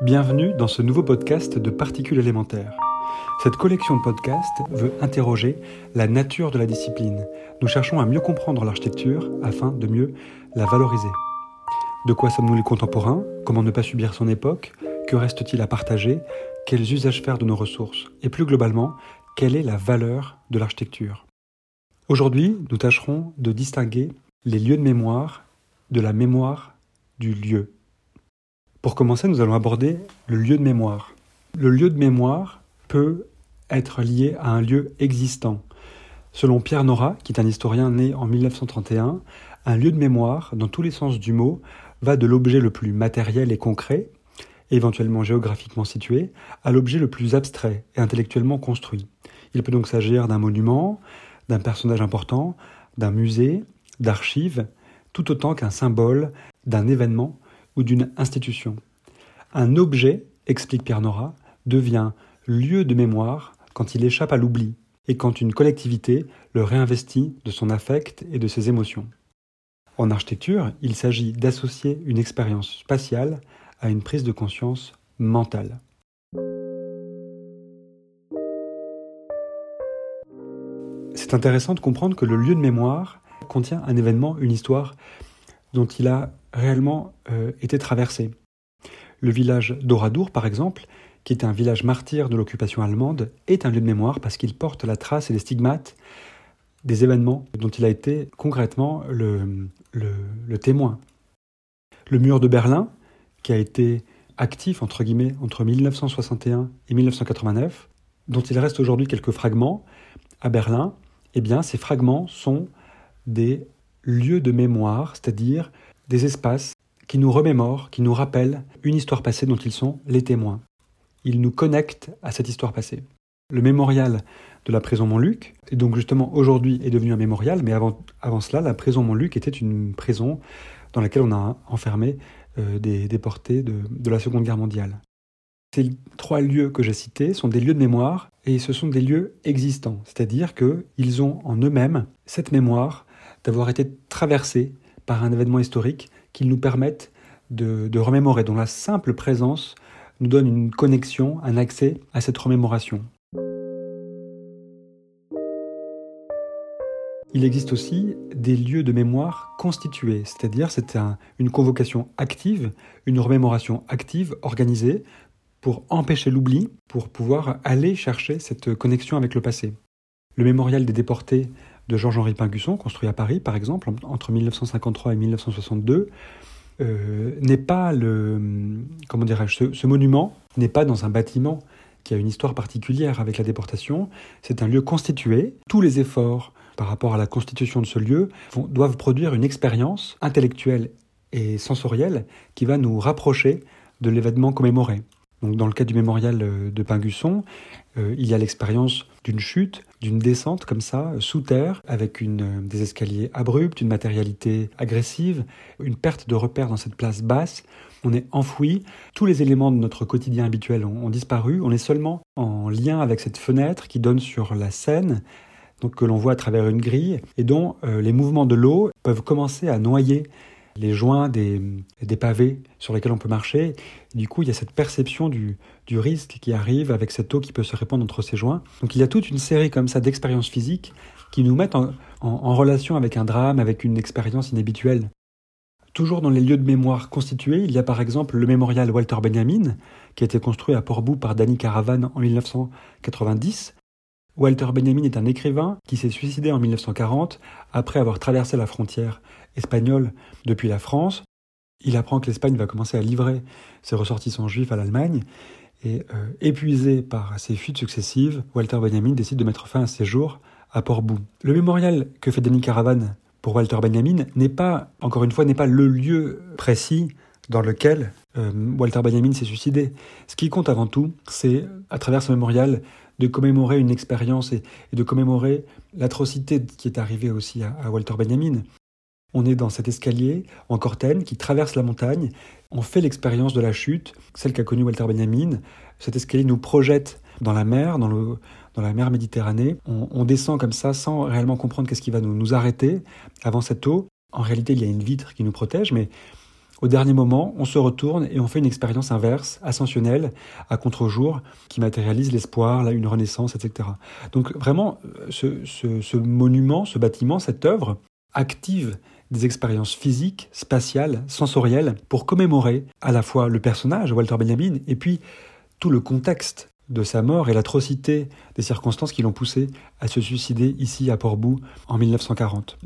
Bienvenue dans ce nouveau podcast de Particules élémentaires. Cette collection de podcasts veut interroger la nature de la discipline. Nous cherchons à mieux comprendre l'architecture afin de mieux la valoriser. De quoi sommes-nous les contemporains? Comment ne pas subir son époque? Que reste-t-il à partager? Quels usages faire de nos ressources? Et plus globalement, quelle est la valeur de l'architecture? Aujourd'hui, nous tâcherons de distinguer les lieux de mémoire de la mémoire du lieu. Pour commencer, nous allons aborder le lieu de mémoire. Le lieu de mémoire peut être lié à un lieu existant. Selon Pierre Nora, qui est un historien né en 1931, un lieu de mémoire, dans tous les sens du mot, va de l'objet le plus matériel et concret, éventuellement géographiquement situé, à l'objet le plus abstrait et intellectuellement construit. Il peut donc s'agir d'un monument, d'un personnage important, d'un musée, d'archives, tout autant qu'un symbole, d'un événement ou d'une institution. Un objet, explique Pierre Nora, devient lieu de mémoire quand il échappe à l'oubli et quand une collectivité le réinvestit de son affect et de ses émotions. En architecture, il s'agit d'associer une expérience spatiale à une prise de conscience mentale. C'est intéressant de comprendre que le lieu de mémoire contient un événement, une histoire dont il a réellement euh, été traversé. Le village d'Oradour, par exemple, qui est un village martyr de l'occupation allemande, est un lieu de mémoire parce qu'il porte la trace et les stigmates des événements dont il a été concrètement le, le témoin. Le mur de Berlin, qui a été actif entre 1961 et 1989, dont il reste aujourd'hui quelques fragments à Berlin, eh bien ces fragments sont des lieux de mémoire, c'est-à-dire des espaces qui nous remémorent, qui nous rappellent une histoire passée dont ils sont les témoins. Ils nous connectent à cette histoire passée. Le mémorial de la prison Montluc, et donc justement aujourd'hui est devenu un mémorial, mais avant, avant cela, la prison Montluc était une prison dans laquelle on a enfermé euh, des déportés de, de la Seconde Guerre mondiale. Ces trois lieux que j'ai cités sont des lieux de mémoire et ce sont des lieux existants, c'est-à-dire qu'ils ont en eux-mêmes cette mémoire d'avoir été traversés par un événement historique qu'ils nous permettent de, remémorer, dont la simple présence nous donne une connexion, un accès à cette remémoration. Il existe aussi des lieux de mémoire constitués, c'est-à-dire c'est une convocation active, une remémoration active, organisée, pour empêcher l'oubli, pour pouvoir aller chercher cette connexion avec le passé. Le mémorial des déportés de Georges-Henri Pingusson, construit à Paris par exemple, entre 1953 et 1962, euh, n'est pas le. Comment dirais-je ce, monument n'est pas dans un bâtiment qui a une histoire particulière avec la déportation. C'est un lieu constitué. Tous les efforts par rapport à la constitution de ce lieu doivent produire une expérience intellectuelle et sensorielle qui va nous rapprocher de l'événement commémoré. Donc, dans le cas du mémorial euh, de Pingusson, euh, il y a l'expérience d'une chute, d'une descente comme ça, sous terre, avec une, euh, des escaliers abrupts, une matérialité agressive, une perte de repère dans cette place basse. On est enfoui, tous les éléments de notre quotidien habituel ont, disparu, on est seulement en lien avec cette fenêtre qui donne sur la Seine, donc que l'on voit à travers une grille, et dont les mouvements de l'eau peuvent commencer à noyer les joints des, pavés sur lesquels on peut marcher. du coup, il y a cette perception du, risque qui arrive avec cette eau qui peut se répandre entre ces joints. Donc il y a toute une série comme ça d'expériences physiques qui nous mettent en, relation avec un drame, avec une expérience inhabituelle. Toujours dans les lieux de mémoire constitués, il y a par exemple le mémorial Walter Benjamin, qui a été construit à Portbou par Danny Caravan en 1990. Walter Benjamin est un écrivain qui s'est suicidé en 1940 après avoir traversé la frontière espagnol depuis la France. Il apprend que l'Espagne va commencer à livrer ses ressortissants juifs à l'Allemagne. Et euh, épuisé par ses fuites successives, Walter Benjamin décide de mettre fin à ses jours à Port-Bou. Le mémorial que fait Denis Caravan pour Walter Benjamin n'est pas, encore une fois, n'est pas le lieu précis dans lequel euh, Walter Benjamin s'est suicidé. Ce qui compte avant tout, c'est, à travers ce mémorial, de commémorer une expérience et, de commémorer l'atrocité qui est arrivée aussi à Walter Benjamin. On est dans cet escalier en cortène qui traverse la montagne. On fait l'expérience de la chute, celle qu'a connue Walter Benjamin. Cet escalier nous projette dans la mer, dans, le, dans la mer Méditerranée. On, descend comme ça sans réellement comprendre qu'est-ce qui va nous, nous arrêter avant cette eau. En réalité, il y a une vitre qui nous protège, mais au dernier moment, on se retourne et on fait une expérience inverse, ascensionnelle, à contre-jour, qui matérialise l'espoir, une renaissance, etc. Donc vraiment, ce, ce monument, ce bâtiment, cette œuvre active des expériences physiques, spatiales, sensorielles, pour commémorer à la fois le personnage, Walter Benjamin, et puis tout le contexte de sa mort et l'atrocité des circonstances qui l'ont poussé à se suicider ici à Port-Bou en 1940.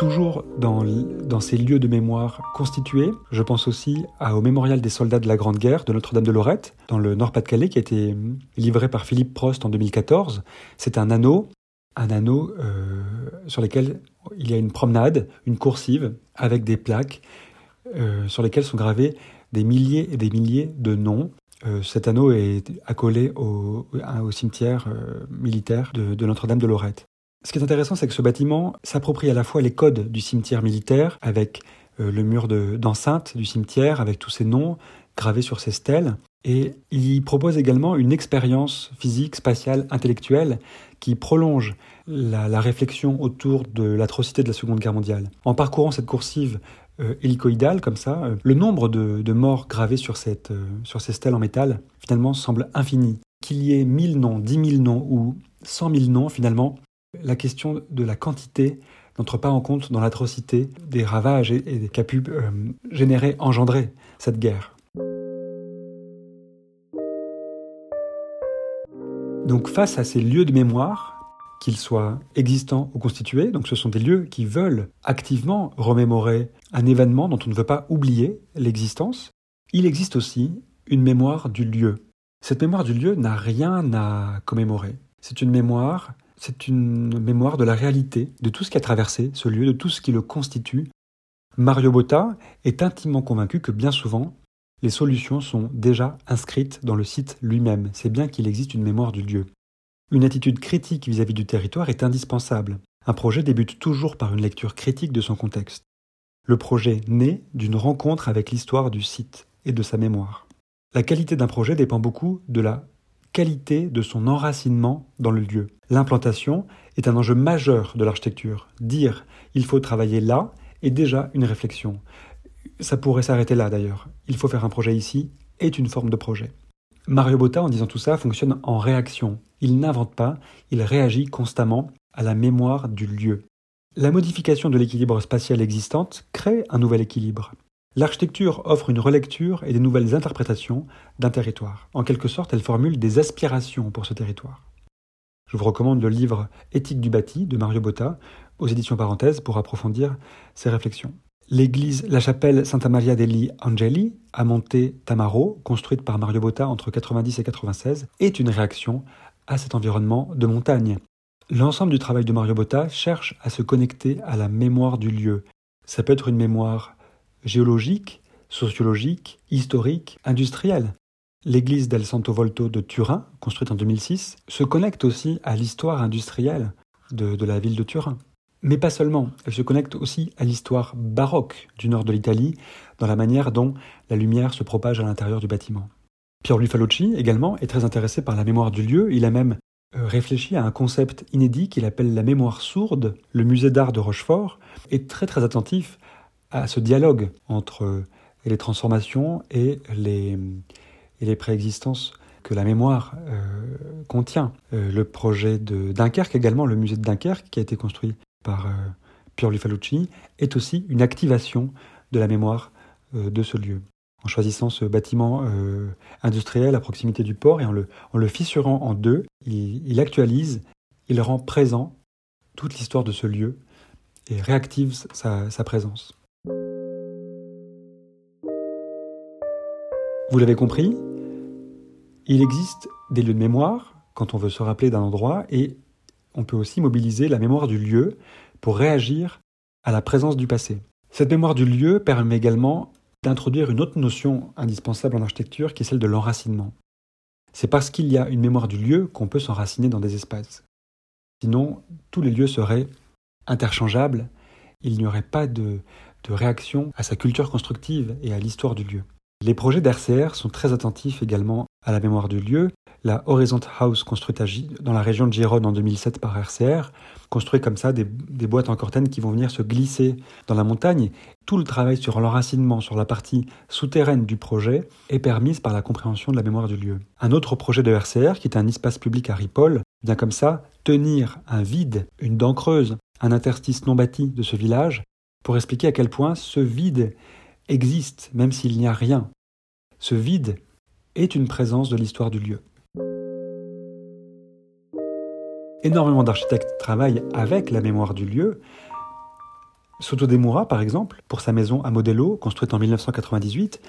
Toujours dans, ces lieux de mémoire constitués, je pense aussi au mémorial des soldats de la Grande Guerre de Notre-Dame de Lorette, dans le Nord-Pas-de-Calais, qui a été livré par Philippe Prost en 2014. C'est un anneau un anneau euh, sur lequel il y a une promenade, une coursive, avec des plaques euh, sur lesquelles sont gravés des milliers et des milliers de noms. Euh, cet anneau est accolé au, cimetière militaire de, Notre-Dame de Lorette. Ce qui est intéressant, c'est que ce bâtiment s'approprie à la fois les codes du cimetière militaire, avec le mur d'enceinte du cimetière, avec tous ces noms gravés sur ces stèles, et il propose également une expérience physique, spatiale, intellectuelle qui prolonge la, réflexion autour de l'atrocité de la Seconde Guerre mondiale. En parcourant cette coursive euh, hélicoïdale comme ça, euh, le nombre de, morts gravés sur, euh, sur ces stèles en métal finalement semble infini. Qu'il y ait 1000 noms, 10 000 noms ou 100 000 noms, finalement, la question de la quantité n'entre pas en compte dans l'atrocité des ravages et, qu'a pu générer, engendrer cette guerre. Donc face à ces lieux de mémoire, qu'ils soient existants ou constitués, donc ce sont des lieux qui veulent activement remémorer un événement dont on ne veut pas oublier l'existence, il existe aussi une mémoire du lieu. Cette mémoire du lieu n'a rien à commémorer. C'est une mémoire, c'est une mémoire de la réalité, de tout ce qui a traversé ce lieu, de tout ce qui le constitue. Mario Botta est intimement convaincu que bien souvent, les solutions sont déjà inscrites dans le site lui-même, c'est bien qu'il existe une mémoire du lieu. Une attitude critique vis-à-vis du territoire est indispensable. Un projet débute toujours par une lecture critique de son contexte. Le projet naît d'une rencontre avec l'histoire du site et de sa mémoire. La qualité d'un projet dépend beaucoup de la qualité de son enracinement dans le lieu. L'implantation est un enjeu majeur de l'architecture. Dire il faut travailler là est déjà une réflexion. Ça pourrait s'arrêter là d'ailleurs. Il faut faire un projet ici est une forme de projet. Mario Botta, en disant tout ça, fonctionne en réaction. Il n'invente pas, il réagit constamment à la mémoire du lieu. La modification de l'équilibre spatial existante crée un nouvel équilibre. L'architecture offre une relecture et des nouvelles interprétations d'un territoire. En quelque sorte, elle formule des aspirations pour ce territoire. Je vous recommande le livre Éthique du bâti de Mario Botta aux éditions Parenthèses pour approfondir ces réflexions. L'église, la chapelle Santa Maria degli Angeli, à Monte Tamaro, construite par Mario Botta entre 90 et 96, est une réaction à cet environnement de montagne. L'ensemble du travail de Mario Botta cherche à se connecter à la mémoire du lieu. Ça peut être une mémoire géologique, sociologique, historique, industrielle. L'église del Santo Volto de Turin, construite en 2006, se connecte aussi à l'histoire industrielle de la ville de Turin. Mais pas seulement, elle se connecte aussi à l'histoire baroque du nord de l'Italie, dans la manière dont la lumière se propage à l'intérieur du bâtiment. Pier Falocci également est très intéressé par la mémoire du lieu, il a même euh, réfléchi à un concept inédit qu'il appelle la mémoire sourde. Le musée d'art de Rochefort est très très attentif à ce dialogue entre euh, les transformations et les, préexistences que la mémoire euh, contient. le projet de Dunkerque également, le musée de Dunkerque qui a été construit par euh, Pier Falucci est aussi une activation de la mémoire euh, de ce lieu. En choisissant ce bâtiment euh, industriel à proximité du port et en le, fissurant en deux, il, actualise, il rend présent toute l'histoire de ce lieu et réactive sa présence. Vous l'avez compris, il existe des lieux de mémoire quand on veut se rappeler d'un endroit et on peut aussi mobiliser la mémoire du lieu pour réagir à la présence du passé. Cette mémoire du lieu permet également d'introduire une autre notion indispensable en architecture qui est celle de l'enracinement. C'est parce qu'il y a une mémoire du lieu qu'on peut s'enraciner dans des espaces. Sinon, tous les lieux seraient interchangeables, il n'y aurait pas de, de réaction à sa culture constructive et à l'histoire du lieu. Les projets d'RCR sont très attentifs également à la mémoire du lieu. La Horizon House construite dans la région de Gironde en 2007 par RCR construit comme ça des, boîtes en cortène qui vont venir se glisser dans la montagne. Tout le travail sur l'enracinement, sur la partie souterraine du projet, est permise par la compréhension de la mémoire du lieu. Un autre projet de RCR, qui est un espace public à Ripoll, vient comme ça tenir un vide, une dent creuse, un interstice non bâti de ce village, pour expliquer à quel point ce vide existe, même s'il n'y a rien. Ce vide est une présence de l'histoire du lieu. Énormément d'architectes travaillent avec la mémoire du lieu. Soto Demura, par exemple, pour sa maison à Modello, construite en 1998,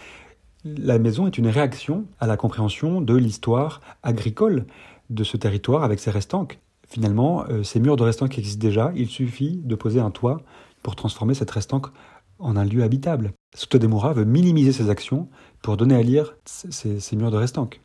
la maison est une réaction à la compréhension de l'histoire agricole de ce territoire avec ses restanques. Finalement, euh, ces murs de restanques existent déjà, il suffit de poser un toit pour transformer cette restanque en un lieu habitable. Soto Demura veut minimiser ses actions pour donner à lire ces, ces murs de restanques.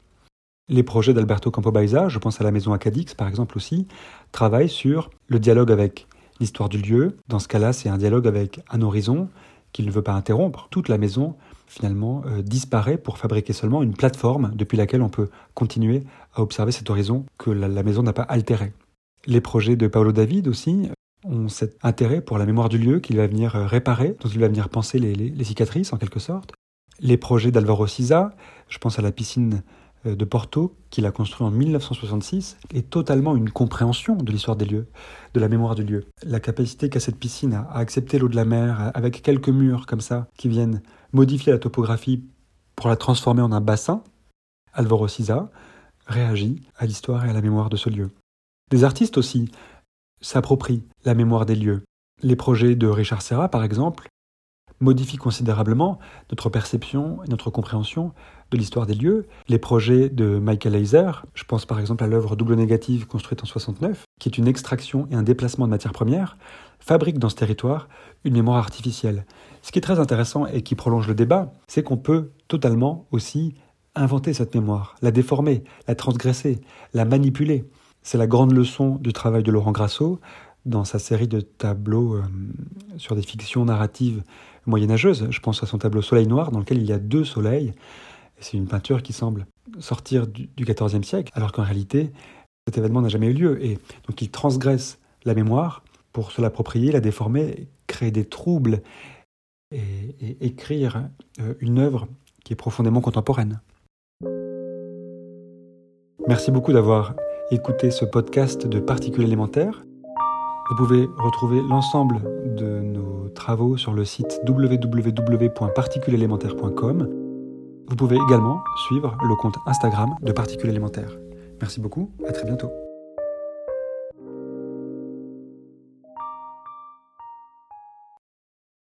Les projets d'Alberto Campobaeza, je pense à la maison Acadix par exemple aussi, travaillent sur le dialogue avec l'histoire du lieu. Dans ce cas-là, c'est un dialogue avec un horizon qu'il ne veut pas interrompre. Toute la maison, finalement, euh, disparaît pour fabriquer seulement une plateforme depuis laquelle on peut continuer à observer cet horizon que la, maison n'a pas altéré. Les projets de Paolo David aussi ont cet intérêt pour la mémoire du lieu qu'il va venir euh, réparer, dont il va venir penser les, cicatrices en quelque sorte. Les projets d'Alvaro Siza, je pense à la piscine euh, de Porto, qu'il a construit en 1966, est totalement une compréhension de l'histoire des lieux, de la mémoire du lieu. La capacité qu'a cette piscine à accepter l'eau de la mer, avec quelques murs comme ça, qui viennent modifier la topographie pour la transformer en un bassin, Alvaro Siza réagit à l'histoire et à la mémoire de ce lieu. Des artistes aussi s'approprient la mémoire des lieux. Les projets de Richard Serra, par exemple, modifient considérablement notre perception et notre compréhension de l'histoire des lieux. Les projets de Michael Heiser, je pense par exemple à l'œuvre Double Négative construite en 69, qui est une extraction et un déplacement de matières premières, fabriquent dans ce territoire une mémoire artificielle. Ce qui est très intéressant et qui prolonge le débat, c'est qu'on peut totalement aussi inventer cette mémoire, la déformer, la transgresser, la manipuler. C'est la grande leçon du travail de Laurent Grasso dans sa série de tableaux euh, sur des fictions narratives moyenâgeuses. Je pense à son tableau Soleil Noir, dans lequel il y a deux soleils. C'est une peinture qui semble sortir du XIVe siècle, alors qu'en réalité, cet événement n'a jamais eu lieu. Et donc il transgresse la mémoire pour se l'approprier, la déformer, créer des troubles et, écrire euh, une œuvre qui est profondément contemporaine. Merci beaucoup d'avoir écouté ce podcast de Particules élémentaires. Vous pouvez retrouver l'ensemble de nos travaux sur le site www.particulesélémentaire.com. Vous pouvez également suivre le compte Instagram de Particules élémentaires. Merci beaucoup, à très bientôt.